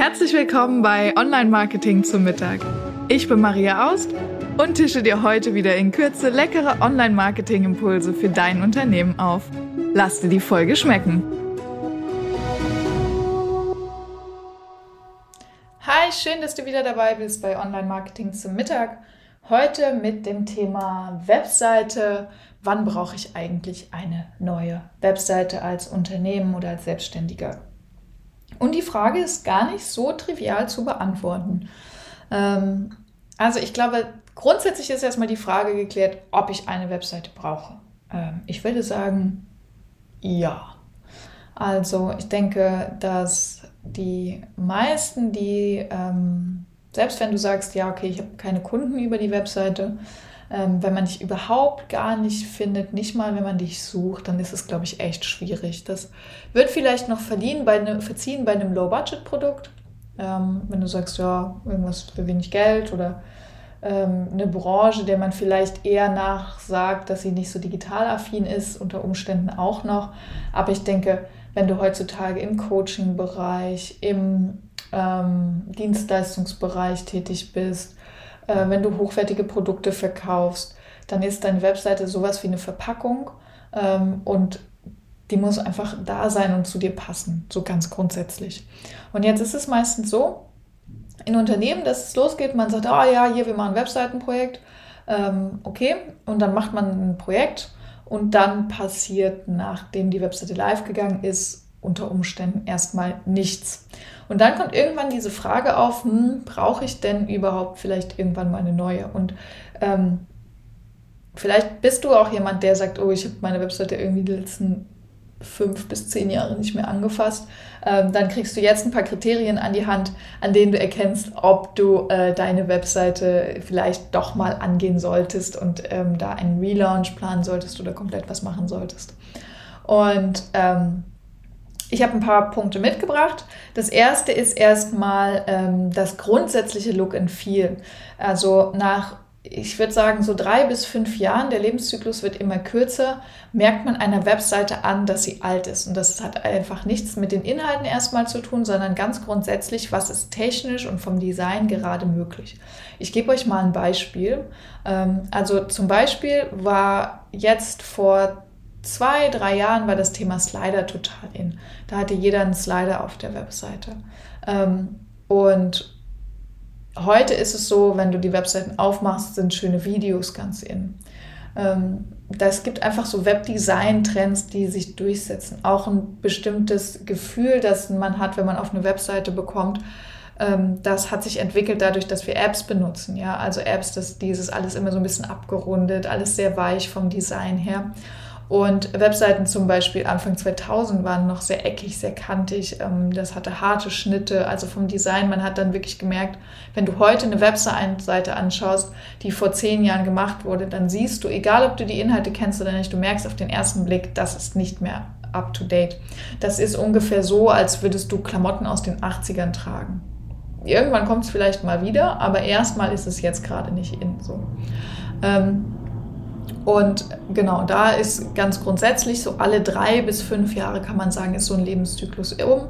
Herzlich willkommen bei Online Marketing zum Mittag. Ich bin Maria Aust und tische dir heute wieder in Kürze leckere Online Marketing Impulse für dein Unternehmen auf. Lass dir die Folge schmecken. Hi, schön, dass du wieder dabei bist bei Online Marketing zum Mittag. Heute mit dem Thema Webseite. Wann brauche ich eigentlich eine neue Webseite als Unternehmen oder als Selbstständiger? Und die Frage ist gar nicht so trivial zu beantworten. Ähm, also ich glaube, grundsätzlich ist erstmal die Frage geklärt, ob ich eine Webseite brauche. Ähm, ich würde sagen, ja. Also ich denke, dass die meisten, die, ähm, selbst wenn du sagst, ja, okay, ich habe keine Kunden über die Webseite, ähm, wenn man dich überhaupt gar nicht findet, nicht mal wenn man dich sucht, dann ist es, glaube ich, echt schwierig. Das wird vielleicht noch verliehen bei ne, verziehen bei einem Low-Budget-Produkt. Ähm, wenn du sagst, ja, irgendwas für wenig Geld oder ähm, eine Branche, der man vielleicht eher nachsagt, dass sie nicht so digital affin ist, unter Umständen auch noch. Aber ich denke, wenn du heutzutage im Coaching-Bereich, im ähm, Dienstleistungsbereich tätig bist, äh, wenn du hochwertige Produkte verkaufst, dann ist deine Webseite sowas wie eine Verpackung ähm, und die muss einfach da sein und zu dir passen, so ganz grundsätzlich. Und jetzt ist es meistens so, in Unternehmen, dass es losgeht, man sagt, ah oh ja, hier, wir machen ein Webseitenprojekt, ähm, okay, und dann macht man ein Projekt und dann passiert, nachdem die Webseite live gegangen ist, unter Umständen erstmal nichts. Und dann kommt irgendwann diese Frage auf, hm, brauche ich denn überhaupt vielleicht irgendwann mal eine neue? Und ähm, vielleicht bist du auch jemand, der sagt, oh, ich habe meine Webseite irgendwie die letzten fünf bis zehn Jahre nicht mehr angefasst. Ähm, dann kriegst du jetzt ein paar Kriterien an die Hand, an denen du erkennst, ob du äh, deine Webseite vielleicht doch mal angehen solltest und ähm, da einen Relaunch planen solltest oder komplett was machen solltest. Und ähm, ich habe ein paar Punkte mitgebracht. Das erste ist erstmal ähm, das grundsätzliche Look and Feel. Also nach, ich würde sagen, so drei bis fünf Jahren, der Lebenszyklus wird immer kürzer, merkt man einer Webseite an, dass sie alt ist. Und das hat einfach nichts mit den Inhalten erstmal zu tun, sondern ganz grundsätzlich, was ist technisch und vom Design gerade möglich. Ich gebe euch mal ein Beispiel. Ähm, also zum Beispiel war jetzt vor zwei, drei Jahren war das Thema Slider total in. Da hatte jeder einen Slider auf der Webseite. Ähm, und heute ist es so, wenn du die Webseiten aufmachst, sind schöne Videos ganz in. Ähm, es gibt einfach so Webdesign-Trends, die sich durchsetzen. Auch ein bestimmtes Gefühl, das man hat, wenn man auf eine Webseite bekommt. Ähm, das hat sich entwickelt dadurch, dass wir Apps benutzen. Ja? Also Apps, das dieses alles immer so ein bisschen abgerundet, alles sehr weich vom Design her. Und Webseiten zum Beispiel Anfang 2000 waren noch sehr eckig, sehr kantig. Ähm, das hatte harte Schnitte, also vom Design. Man hat dann wirklich gemerkt, wenn du heute eine Webseite anschaust, die vor zehn Jahren gemacht wurde, dann siehst du, egal ob du die Inhalte kennst oder nicht, du merkst auf den ersten Blick, das ist nicht mehr up to date. Das ist ungefähr so, als würdest du Klamotten aus den 80ern tragen. Irgendwann kommt es vielleicht mal wieder, aber erstmal ist es jetzt gerade nicht in so. Ähm, und genau, da ist ganz grundsätzlich so alle drei bis fünf Jahre, kann man sagen, ist so ein Lebenszyklus um,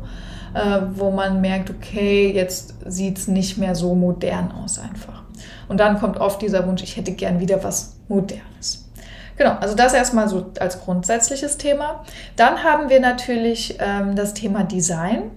äh, wo man merkt, okay, jetzt sieht es nicht mehr so modern aus einfach. Und dann kommt oft dieser Wunsch, ich hätte gern wieder was Modernes. Genau, also das erstmal so als grundsätzliches Thema. Dann haben wir natürlich ähm, das Thema Design.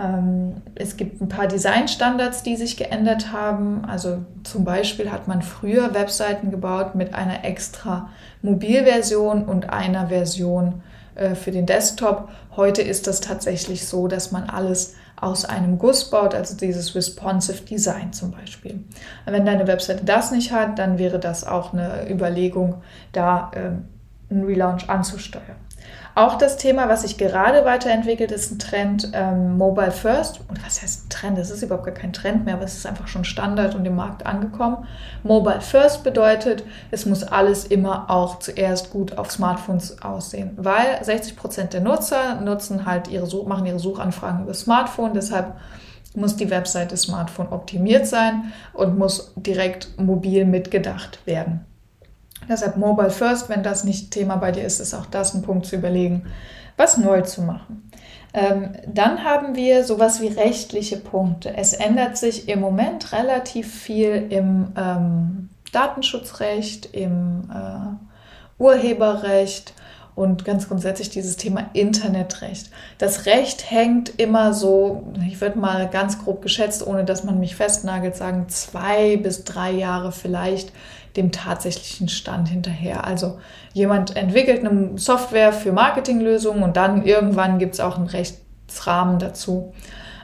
Ähm, es gibt ein paar Designstandards, die sich geändert haben. Also zum Beispiel hat man früher Webseiten gebaut mit einer extra Mobilversion und einer Version äh, für den Desktop. Heute ist das tatsächlich so, dass man alles aus einem Guss baut, also dieses responsive Design zum Beispiel. Wenn deine Webseite das nicht hat, dann wäre das auch eine Überlegung, da ähm, einen Relaunch anzusteuern. Auch das Thema, was sich gerade weiterentwickelt, ist ein Trend ähm, Mobile First. Und was heißt Trend? Das ist überhaupt gar kein Trend mehr, aber es ist einfach schon Standard und im Markt angekommen. Mobile First bedeutet, es muss alles immer auch zuerst gut auf Smartphones aussehen, weil 60 Prozent der Nutzer nutzen halt ihre Such machen ihre Suchanfragen über Smartphone. Deshalb muss die Webseite Smartphone optimiert sein und muss direkt mobil mitgedacht werden. Deshalb Mobile First, wenn das nicht Thema bei dir ist, ist auch das ein Punkt zu überlegen, was neu zu machen. Ähm, dann haben wir sowas wie rechtliche Punkte. Es ändert sich im Moment relativ viel im ähm, Datenschutzrecht, im äh, Urheberrecht und ganz grundsätzlich dieses Thema Internetrecht. Das Recht hängt immer so, ich würde mal ganz grob geschätzt, ohne dass man mich festnagelt, sagen zwei bis drei Jahre vielleicht dem tatsächlichen Stand hinterher. Also jemand entwickelt eine Software für Marketinglösungen und dann irgendwann gibt es auch einen Rechtsrahmen dazu.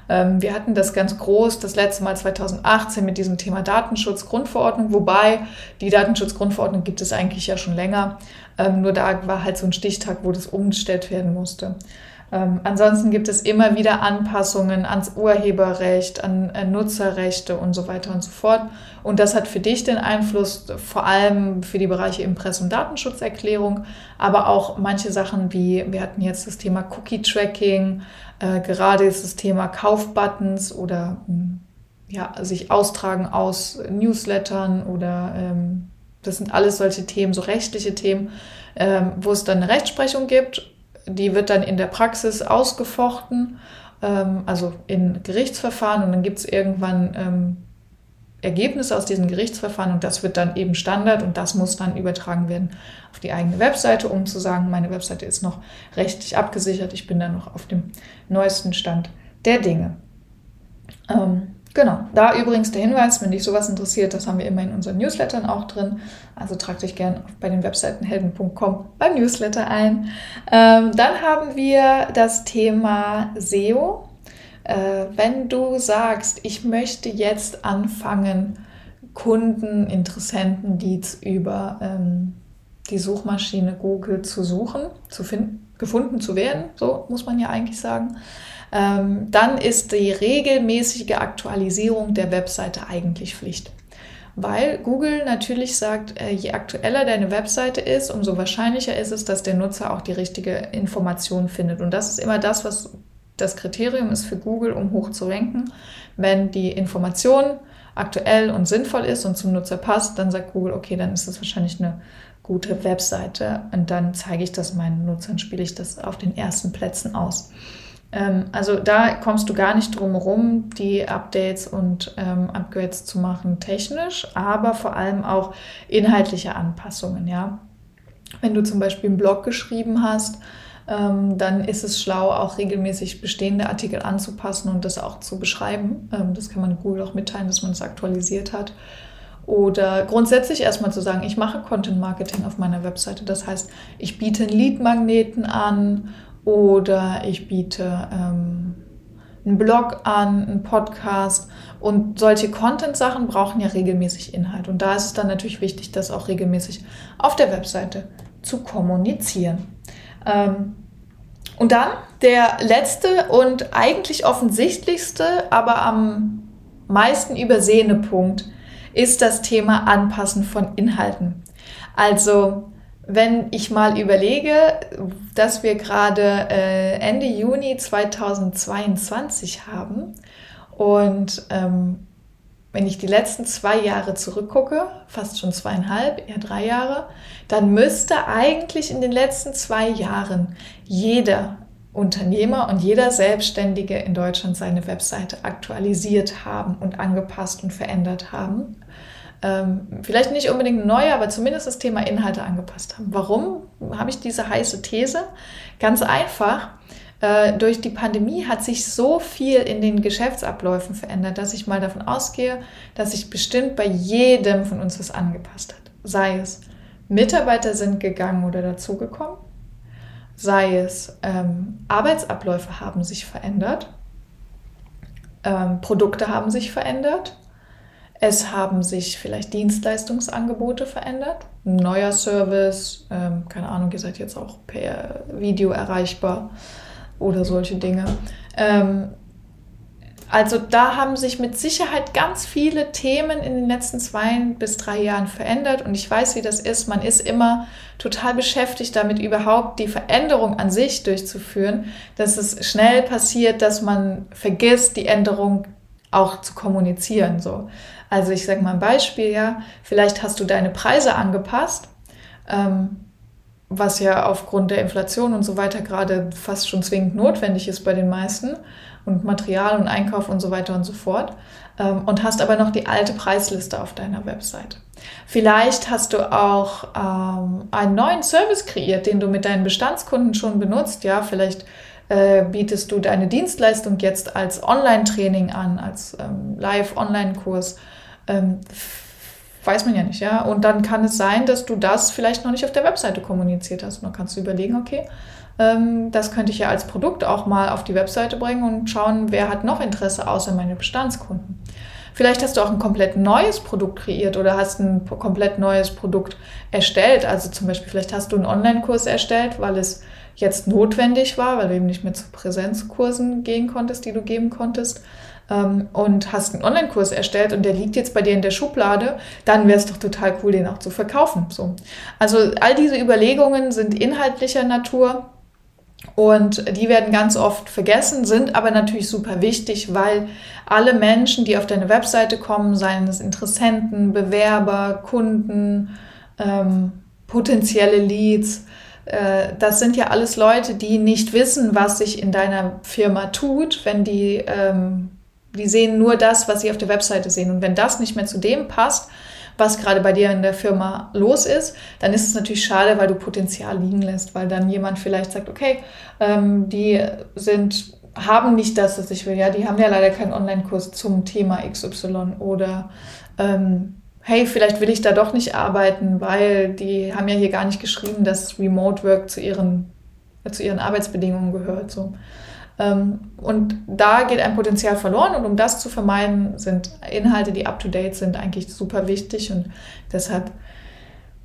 Ähm, wir hatten das ganz groß das letzte Mal 2018 mit diesem Thema Datenschutzgrundverordnung, wobei die Datenschutzgrundverordnung gibt es eigentlich ja schon länger. Ähm, nur da war halt so ein Stichtag, wo das umgestellt werden musste. Ähm, ansonsten gibt es immer wieder Anpassungen ans Urheberrecht, an, an Nutzerrechte und so weiter und so fort. Und das hat für dich den Einfluss, vor allem für die Bereiche Impress- und Datenschutzerklärung, aber auch manche Sachen wie, wir hatten jetzt das Thema Cookie-Tracking, äh, gerade ist das Thema Kaufbuttons oder hm, ja, sich austragen aus Newslettern oder ähm, das sind alles solche Themen, so rechtliche Themen, ähm, wo es dann eine Rechtsprechung gibt. Die wird dann in der Praxis ausgefochten, ähm, also in Gerichtsverfahren. Und dann gibt es irgendwann ähm, Ergebnisse aus diesen Gerichtsverfahren. Und das wird dann eben Standard. Und das muss dann übertragen werden auf die eigene Webseite, um zu sagen, meine Webseite ist noch rechtlich abgesichert, ich bin dann noch auf dem neuesten Stand der Dinge. Ähm, Genau, da übrigens der Hinweis, wenn dich sowas interessiert, das haben wir immer in unseren Newslettern auch drin. Also trag dich gerne bei den Webseiten helden.com beim Newsletter ein. Ähm, dann haben wir das Thema SEO. Äh, wenn du sagst, ich möchte jetzt anfangen, Kunden, Interessenten, Leads über ähm, die Suchmaschine Google zu suchen, zu finden, gefunden zu werden, so muss man ja eigentlich sagen, ähm, dann ist die regelmäßige Aktualisierung der Webseite eigentlich Pflicht. Weil Google natürlich sagt, äh, je aktueller deine Webseite ist, umso wahrscheinlicher ist es, dass der Nutzer auch die richtige Information findet. Und das ist immer das, was das Kriterium ist für Google, um hoch zu ranken. Wenn die Information aktuell und sinnvoll ist und zum Nutzer passt, dann sagt Google, okay, dann ist das wahrscheinlich eine gute Webseite und dann zeige ich das meinen Nutzern, spiele ich das auf den ersten Plätzen aus. Ähm, also da kommst du gar nicht drum herum, die Updates und ähm, Upgrades zu machen technisch, aber vor allem auch inhaltliche Anpassungen, ja. Wenn du zum Beispiel einen Blog geschrieben hast, ähm, dann ist es schlau, auch regelmäßig bestehende Artikel anzupassen und das auch zu beschreiben. Ähm, das kann man Google auch mitteilen, dass man es aktualisiert hat. Oder grundsätzlich erstmal zu sagen, ich mache Content Marketing auf meiner Webseite. Das heißt, ich biete einen Lead-Magneten an oder ich biete ähm, einen Blog an, einen Podcast. Und solche Content-Sachen brauchen ja regelmäßig Inhalt. Und da ist es dann natürlich wichtig, das auch regelmäßig auf der Webseite zu kommunizieren. Ähm, und dann der letzte und eigentlich offensichtlichste, aber am meisten übersehene Punkt ist das Thema Anpassen von Inhalten. Also wenn ich mal überlege, dass wir gerade äh, Ende Juni 2022 haben und ähm, wenn ich die letzten zwei Jahre zurückgucke, fast schon zweieinhalb, eher drei Jahre, dann müsste eigentlich in den letzten zwei Jahren jeder Unternehmer und jeder Selbstständige in Deutschland seine Webseite aktualisiert haben und angepasst und verändert haben ähm, vielleicht nicht unbedingt neu, aber zumindest das Thema Inhalte angepasst haben. Warum habe ich diese heiße These? Ganz einfach. Äh, durch die Pandemie hat sich so viel in den Geschäftsabläufen verändert, dass ich mal davon ausgehe, dass sich bestimmt bei jedem von uns was angepasst hat. Sei es Mitarbeiter sind gegangen oder dazugekommen, sei es ähm, Arbeitsabläufe haben sich verändert, ähm, Produkte haben sich verändert, es haben sich vielleicht Dienstleistungsangebote verändert. Ein neuer Service, ähm, keine Ahnung, ihr seid jetzt auch per Video erreichbar oder solche Dinge. Ähm, also da haben sich mit Sicherheit ganz viele Themen in den letzten zwei bis drei Jahren verändert und ich weiß, wie das ist. Man ist immer total beschäftigt damit, überhaupt die Veränderung an sich durchzuführen, dass es schnell passiert, dass man vergisst, die Änderung auch zu kommunizieren. So. Also ich sage mal ein Beispiel, ja, vielleicht hast du deine Preise angepasst. Ähm, was ja aufgrund der Inflation und so weiter gerade fast schon zwingend notwendig ist bei den meisten und Material und Einkauf und so weiter und so fort ähm, und hast aber noch die alte Preisliste auf deiner Website. Vielleicht hast du auch ähm, einen neuen Service kreiert, den du mit deinen Bestandskunden schon benutzt. Ja, vielleicht äh, bietest du deine Dienstleistung jetzt als Online-Training an, als ähm, Live-Online-Kurs. Ähm, weiß man ja nicht, ja. Und dann kann es sein, dass du das vielleicht noch nicht auf der Webseite kommuniziert hast. Und dann kannst du überlegen, okay, ähm, das könnte ich ja als Produkt auch mal auf die Webseite bringen und schauen, wer hat noch Interesse außer meine Bestandskunden. Vielleicht hast du auch ein komplett neues Produkt kreiert oder hast ein komplett neues Produkt erstellt. Also zum Beispiel, vielleicht hast du einen Online-Kurs erstellt, weil es jetzt notwendig war, weil du eben nicht mehr zu Präsenzkursen gehen konntest, die du geben konntest ähm, und hast einen Online-Kurs erstellt und der liegt jetzt bei dir in der Schublade, dann wäre es doch total cool, den auch zu verkaufen. So. Also all diese Überlegungen sind inhaltlicher Natur. Und die werden ganz oft vergessen, sind aber natürlich super wichtig, weil alle Menschen, die auf deine Webseite kommen, seien es Interessenten, Bewerber, Kunden, ähm, potenzielle Leads, äh, das sind ja alles Leute, die nicht wissen, was sich in deiner Firma tut, wenn die ähm, die sehen nur das, was sie auf der Webseite sehen. Und wenn das nicht mehr zu dem passt, was gerade bei dir in der Firma los ist, dann ist es natürlich schade, weil du Potenzial liegen lässt, weil dann jemand vielleicht sagt, okay, ähm, die sind, haben nicht das, was ich will. Ja, die haben ja leider keinen Online-Kurs zum Thema XY oder ähm, hey, vielleicht will ich da doch nicht arbeiten, weil die haben ja hier gar nicht geschrieben, dass Remote Work zu ihren, zu ihren Arbeitsbedingungen gehört. So. Ähm, und da geht ein Potenzial verloren und um das zu vermeiden, sind Inhalte, die up-to-date sind, eigentlich super wichtig und deshalb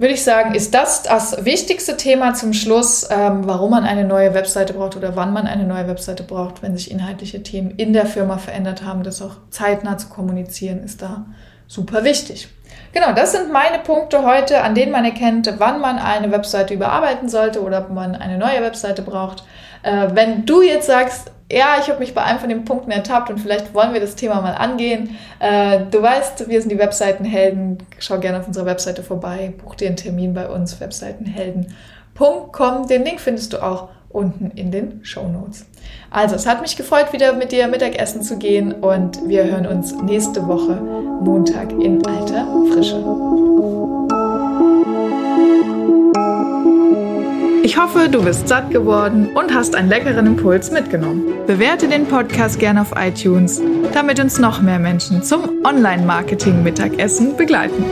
würde ich sagen, ist das das wichtigste Thema zum Schluss, ähm, warum man eine neue Webseite braucht oder wann man eine neue Webseite braucht, wenn sich inhaltliche Themen in der Firma verändert haben. Das auch zeitnah zu kommunizieren, ist da super wichtig. Genau, das sind meine Punkte heute, an denen man erkennt, wann man eine Webseite überarbeiten sollte oder ob man eine neue Webseite braucht. Äh, wenn du jetzt sagst, ja, ich habe mich bei einem von den Punkten ertappt und vielleicht wollen wir das Thema mal angehen. Äh, du weißt, wir sind die Webseitenhelden. Schau gerne auf unserer Webseite vorbei. Buch dir einen Termin bei uns, webseitenhelden.com. Den Link findest du auch unten in den Show Notes. Also, es hat mich gefreut, wieder mit dir Mittagessen zu gehen und wir hören uns nächste Woche Montag in alter Frische. Ich hoffe, du bist satt geworden und hast einen leckeren Impuls mitgenommen. Bewerte den Podcast gerne auf iTunes, damit uns noch mehr Menschen zum Online-Marketing-Mittagessen begleiten.